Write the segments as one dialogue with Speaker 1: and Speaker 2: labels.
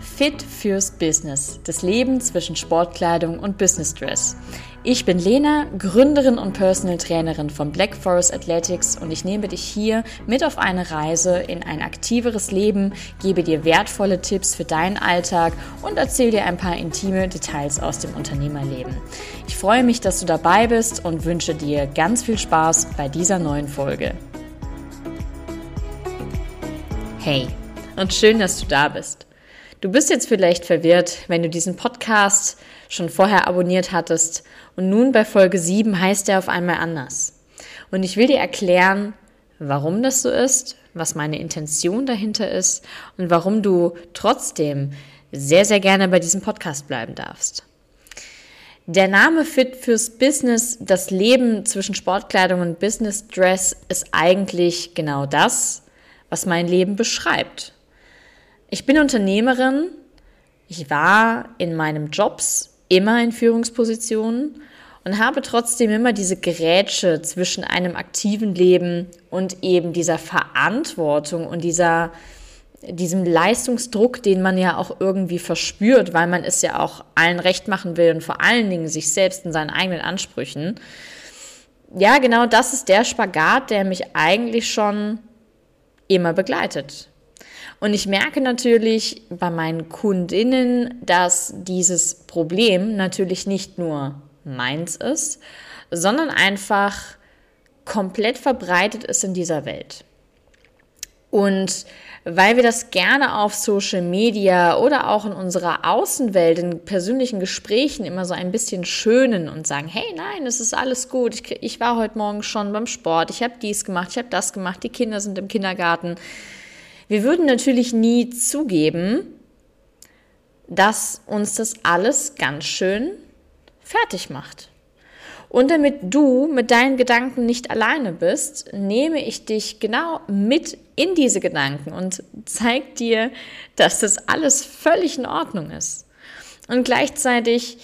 Speaker 1: Fit fürs Business, das Leben zwischen Sportkleidung und Business Dress. Ich bin Lena, Gründerin und Personal Trainerin von Black Forest Athletics und ich nehme dich hier mit auf eine Reise in ein aktiveres Leben, gebe dir wertvolle Tipps für deinen Alltag und erzähle dir ein paar intime Details aus dem Unternehmerleben. Ich freue mich, dass du dabei bist und wünsche dir ganz viel Spaß bei dieser neuen Folge. Hey, und schön, dass du da bist. Du bist jetzt vielleicht verwirrt, wenn du diesen Podcast schon vorher abonniert hattest und nun bei Folge 7 heißt er auf einmal anders. Und ich will dir erklären, warum das so ist, was meine Intention dahinter ist und warum du trotzdem sehr, sehr gerne bei diesem Podcast bleiben darfst. Der Name Fit fürs Business, das Leben zwischen Sportkleidung und Business Dress ist eigentlich genau das, was mein Leben beschreibt. Ich bin Unternehmerin. Ich war in meinen Jobs immer in Führungspositionen und habe trotzdem immer diese Gerätsche zwischen einem aktiven Leben und eben dieser Verantwortung und dieser, diesem Leistungsdruck, den man ja auch irgendwie verspürt, weil man es ja auch allen recht machen will und vor allen Dingen sich selbst in seinen eigenen Ansprüchen. Ja, genau das ist der Spagat, der mich eigentlich schon immer begleitet. Und ich merke natürlich bei meinen Kundinnen, dass dieses Problem natürlich nicht nur meins ist, sondern einfach komplett verbreitet ist in dieser Welt. Und weil wir das gerne auf Social Media oder auch in unserer Außenwelt, in persönlichen Gesprächen immer so ein bisschen schönen und sagen, hey, nein, es ist alles gut, ich, ich war heute Morgen schon beim Sport, ich habe dies gemacht, ich habe das gemacht, die Kinder sind im Kindergarten. Wir würden natürlich nie zugeben, dass uns das alles ganz schön fertig macht. Und damit du mit deinen Gedanken nicht alleine bist, nehme ich dich genau mit in diese Gedanken und zeige dir, dass das alles völlig in Ordnung ist. Und gleichzeitig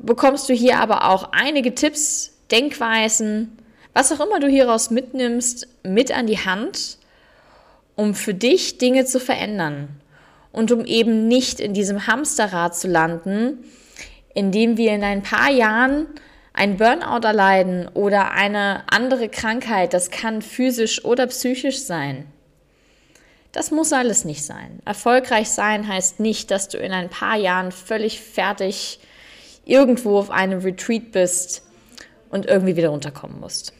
Speaker 1: bekommst du hier aber auch einige Tipps, Denkweisen, was auch immer du hieraus mitnimmst, mit an die Hand, um für dich Dinge zu verändern und um eben nicht in diesem Hamsterrad zu landen, in dem wir in ein paar Jahren ein Burnout erleiden oder eine andere Krankheit, das kann physisch oder psychisch sein. Das muss alles nicht sein. Erfolgreich sein heißt nicht, dass du in ein paar Jahren völlig fertig irgendwo auf einem Retreat bist und irgendwie wieder runterkommen musst.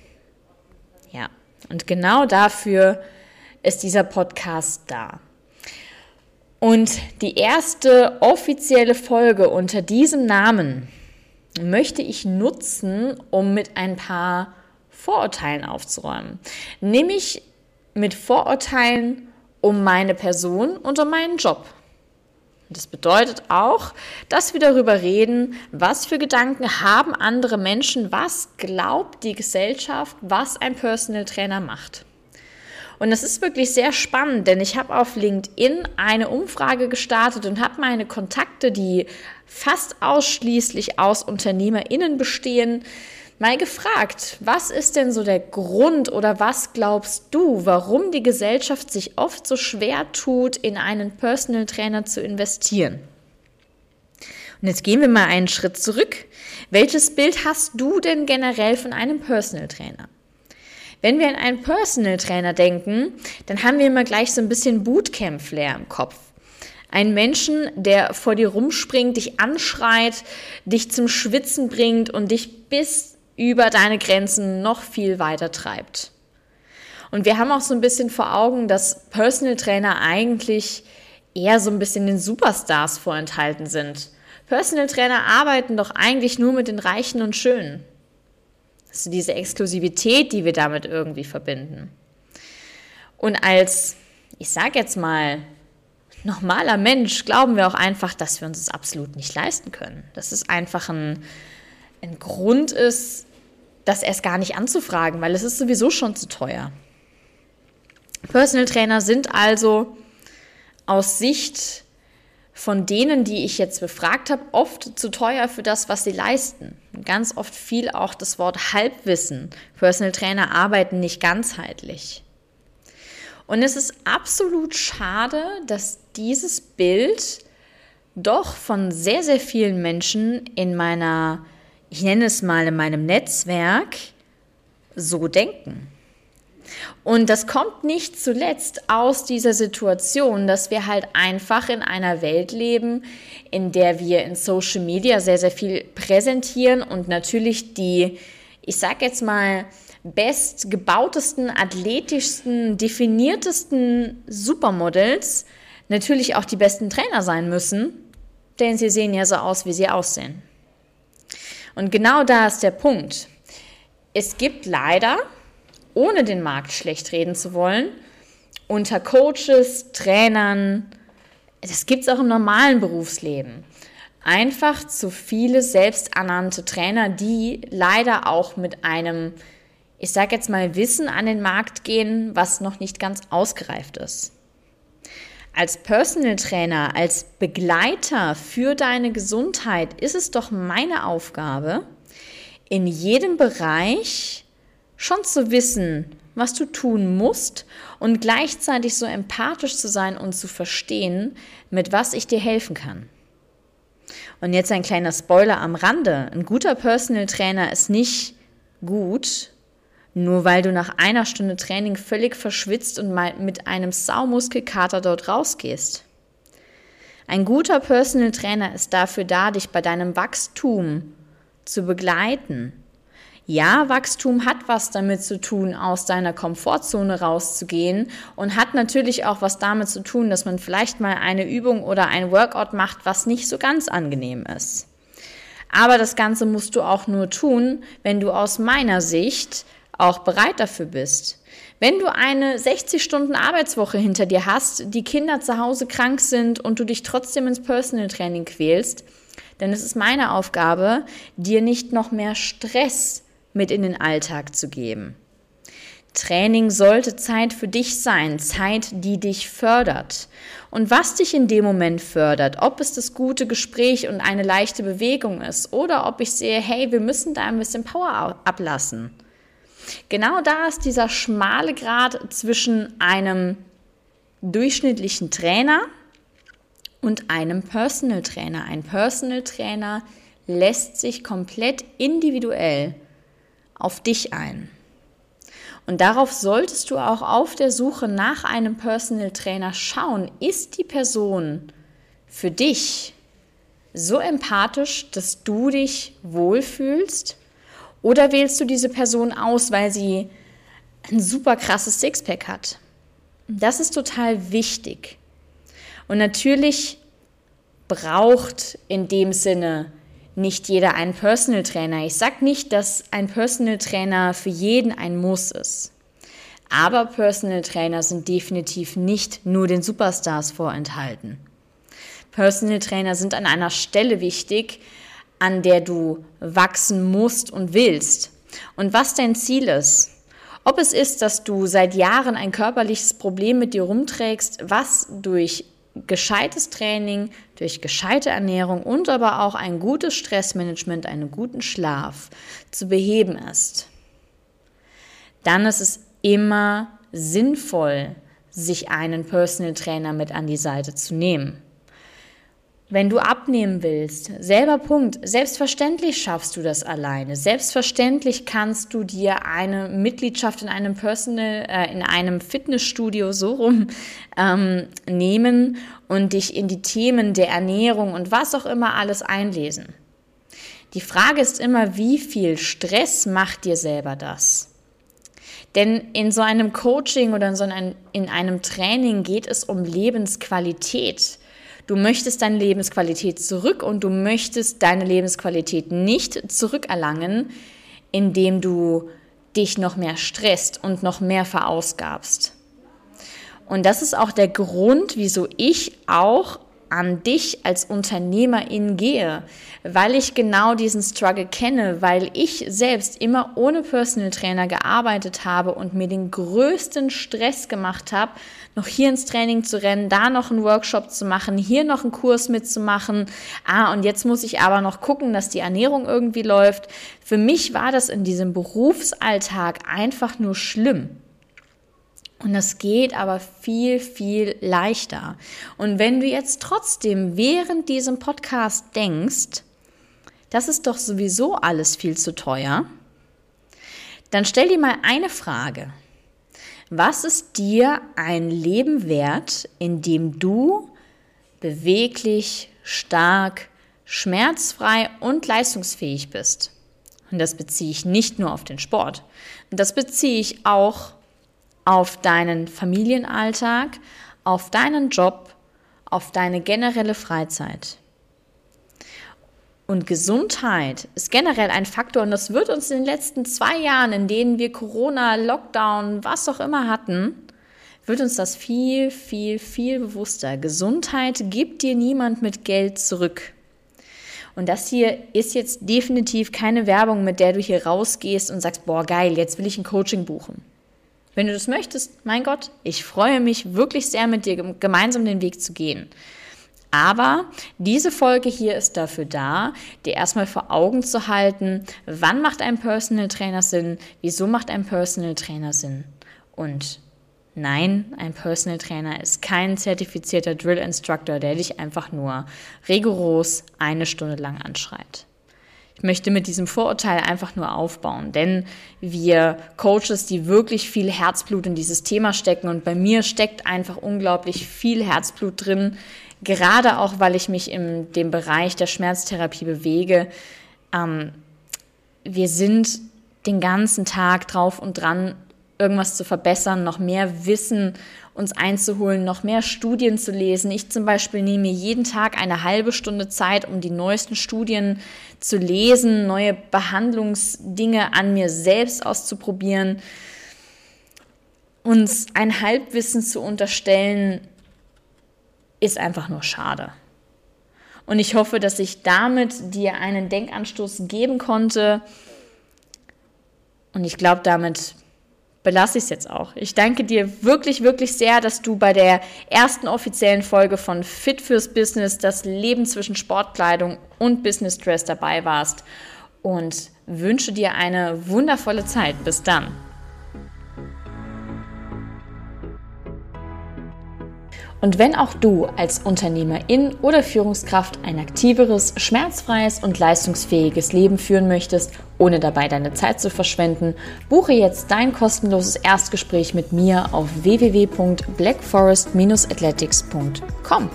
Speaker 1: Ja, und genau dafür ist dieser Podcast da. Und die erste offizielle Folge unter diesem Namen möchte ich nutzen, um mit ein paar Vorurteilen aufzuräumen. Nämlich mit Vorurteilen um meine Person und um meinen Job. Das bedeutet auch, dass wir darüber reden, was für Gedanken haben andere Menschen, was glaubt die Gesellschaft, was ein Personal Trainer macht. Und das ist wirklich sehr spannend, denn ich habe auf LinkedIn eine Umfrage gestartet und habe meine Kontakte, die fast ausschließlich aus UnternehmerInnen bestehen, mal gefragt, was ist denn so der Grund oder was glaubst du, warum die Gesellschaft sich oft so schwer tut, in einen Personal Trainer zu investieren? Und jetzt gehen wir mal einen Schritt zurück. Welches Bild hast du denn generell von einem Personal Trainer? Wenn wir an einen Personal Trainer denken, dann haben wir immer gleich so ein bisschen Bootcamp-Flair im Kopf. Ein Menschen, der vor dir rumspringt, dich anschreit, dich zum Schwitzen bringt und dich bis über deine Grenzen noch viel weiter treibt. Und wir haben auch so ein bisschen vor Augen, dass Personal Trainer eigentlich eher so ein bisschen den Superstars vorenthalten sind. Personal Trainer arbeiten doch eigentlich nur mit den Reichen und Schönen. Also diese Exklusivität, die wir damit irgendwie verbinden. Und als, ich sage jetzt mal, normaler Mensch glauben wir auch einfach, dass wir uns das absolut nicht leisten können. Dass es einfach ein, ein Grund ist, das erst gar nicht anzufragen, weil es ist sowieso schon zu teuer. Personal Trainer sind also aus Sicht von denen, die ich jetzt befragt habe, oft zu teuer für das, was sie leisten. Ganz oft fiel auch das Wort Halbwissen. Personal Trainer arbeiten nicht ganzheitlich. Und es ist absolut schade, dass dieses Bild doch von sehr, sehr vielen Menschen in meiner, ich nenne es mal in meinem Netzwerk, so denken. Und das kommt nicht zuletzt aus dieser Situation, dass wir halt einfach in einer Welt leben, in der wir in Social Media sehr, sehr viel präsentieren und natürlich die, ich sag jetzt mal, bestgebautesten, athletischsten, definiertesten Supermodels natürlich auch die besten Trainer sein müssen, denn sie sehen ja so aus, wie sie aussehen. Und genau da ist der Punkt. Es gibt leider ohne den Markt schlecht reden zu wollen, unter Coaches, Trainern, das gibt es auch im normalen Berufsleben. Einfach zu viele selbsternannte Trainer, die leider auch mit einem, ich sage jetzt mal, Wissen an den Markt gehen, was noch nicht ganz ausgereift ist. Als Personal Trainer, als Begleiter für deine Gesundheit ist es doch meine Aufgabe, in jedem Bereich schon zu wissen, was du tun musst und gleichzeitig so empathisch zu sein und zu verstehen, mit was ich dir helfen kann. Und jetzt ein kleiner Spoiler am Rande. Ein guter Personal Trainer ist nicht gut, nur weil du nach einer Stunde Training völlig verschwitzt und mal mit einem Saumuskelkater dort rausgehst. Ein guter Personal Trainer ist dafür da, dich bei deinem Wachstum zu begleiten, ja, Wachstum hat was damit zu tun, aus deiner Komfortzone rauszugehen und hat natürlich auch was damit zu tun, dass man vielleicht mal eine Übung oder ein Workout macht, was nicht so ganz angenehm ist. Aber das Ganze musst du auch nur tun, wenn du aus meiner Sicht auch bereit dafür bist. Wenn du eine 60 Stunden Arbeitswoche hinter dir hast, die Kinder zu Hause krank sind und du dich trotzdem ins Personal Training quälst, dann ist es meine Aufgabe, dir nicht noch mehr Stress mit in den Alltag zu geben. Training sollte Zeit für dich sein, Zeit, die dich fördert. Und was dich in dem Moment fördert, ob es das gute Gespräch und eine leichte Bewegung ist oder ob ich sehe, hey, wir müssen da ein bisschen Power ablassen. Genau da ist dieser schmale Grad zwischen einem durchschnittlichen Trainer und einem Personal Trainer. Ein Personal Trainer lässt sich komplett individuell auf dich ein. Und darauf solltest du auch auf der Suche nach einem Personal Trainer schauen. Ist die Person für dich so empathisch, dass du dich wohlfühlst? Oder wählst du diese Person aus, weil sie ein super krasses Sixpack hat? Das ist total wichtig. Und natürlich braucht in dem Sinne nicht jeder einen Personal Trainer. Ich sage nicht, dass ein Personal Trainer für jeden ein Muss ist. Aber Personal Trainer sind definitiv nicht nur den Superstars vorenthalten. Personal Trainer sind an einer Stelle wichtig, an der du wachsen musst und willst. Und was dein Ziel ist. Ob es ist, dass du seit Jahren ein körperliches Problem mit dir rumträgst, was durch gescheites Training, durch gescheite Ernährung und aber auch ein gutes Stressmanagement, einen guten Schlaf zu beheben ist, dann ist es immer sinnvoll, sich einen Personal Trainer mit an die Seite zu nehmen. Wenn du abnehmen willst, selber Punkt, selbstverständlich schaffst du das alleine. Selbstverständlich kannst du dir eine Mitgliedschaft in einem Personal, äh, in einem Fitnessstudio so rum ähm, nehmen und dich in die Themen der Ernährung und was auch immer alles einlesen. Die Frage ist immer, wie viel Stress macht dir selber das? Denn in so einem Coaching oder in so einem, in einem Training geht es um Lebensqualität. Du möchtest deine Lebensqualität zurück und du möchtest deine Lebensqualität nicht zurückerlangen, indem du dich noch mehr stresst und noch mehr verausgabst. Und das ist auch der Grund, wieso ich auch an dich als Unternehmerin gehe, weil ich genau diesen Struggle kenne, weil ich selbst immer ohne Personal Trainer gearbeitet habe und mir den größten Stress gemacht habe, noch hier ins Training zu rennen, da noch einen Workshop zu machen, hier noch einen Kurs mitzumachen. Ah, und jetzt muss ich aber noch gucken, dass die Ernährung irgendwie läuft. Für mich war das in diesem Berufsalltag einfach nur schlimm. Und das geht aber viel, viel leichter. Und wenn du jetzt trotzdem während diesem Podcast denkst, das ist doch sowieso alles viel zu teuer, dann stell dir mal eine Frage. Was ist dir ein Leben wert, in dem du beweglich, stark, schmerzfrei und leistungsfähig bist? Und das beziehe ich nicht nur auf den Sport. Das beziehe ich auch auf deinen Familienalltag, auf deinen Job, auf deine generelle Freizeit. Und Gesundheit ist generell ein Faktor und das wird uns in den letzten zwei Jahren, in denen wir Corona, Lockdown, was auch immer hatten, wird uns das viel, viel, viel bewusster. Gesundheit gibt dir niemand mit Geld zurück. Und das hier ist jetzt definitiv keine Werbung, mit der du hier rausgehst und sagst, boah, geil, jetzt will ich ein Coaching buchen. Wenn du das möchtest, mein Gott, ich freue mich wirklich sehr, mit dir gemeinsam den Weg zu gehen. Aber diese Folge hier ist dafür da, dir erstmal vor Augen zu halten, wann macht ein Personal Trainer Sinn, wieso macht ein Personal Trainer Sinn. Und nein, ein Personal Trainer ist kein zertifizierter Drill Instructor, der dich einfach nur rigoros eine Stunde lang anschreit. Ich möchte mit diesem Vorurteil einfach nur aufbauen, denn wir Coaches, die wirklich viel Herzblut in dieses Thema stecken und bei mir steckt einfach unglaublich viel Herzblut drin, gerade auch, weil ich mich in dem Bereich der Schmerztherapie bewege. Ähm, wir sind den ganzen Tag drauf und dran, irgendwas zu verbessern, noch mehr Wissen uns einzuholen, noch mehr Studien zu lesen. Ich zum Beispiel nehme mir jeden Tag eine halbe Stunde Zeit, um die neuesten Studien zu lesen, neue Behandlungsdinge an mir selbst auszuprobieren. Uns ein Halbwissen zu unterstellen, ist einfach nur schade. Und ich hoffe, dass ich damit dir einen Denkanstoß geben konnte. Und ich glaube, damit belasse ich es jetzt auch. Ich danke dir wirklich, wirklich sehr, dass du bei der ersten offiziellen Folge von Fit fürs Business, das Leben zwischen Sportkleidung und Business Dress dabei warst und wünsche dir eine wundervolle Zeit. Bis dann. Und wenn auch du als Unternehmerin oder Führungskraft ein aktiveres, schmerzfreies und leistungsfähiges Leben führen möchtest, ohne dabei deine Zeit zu verschwenden, buche jetzt dein kostenloses Erstgespräch mit mir auf www.blackforest-athletics.com.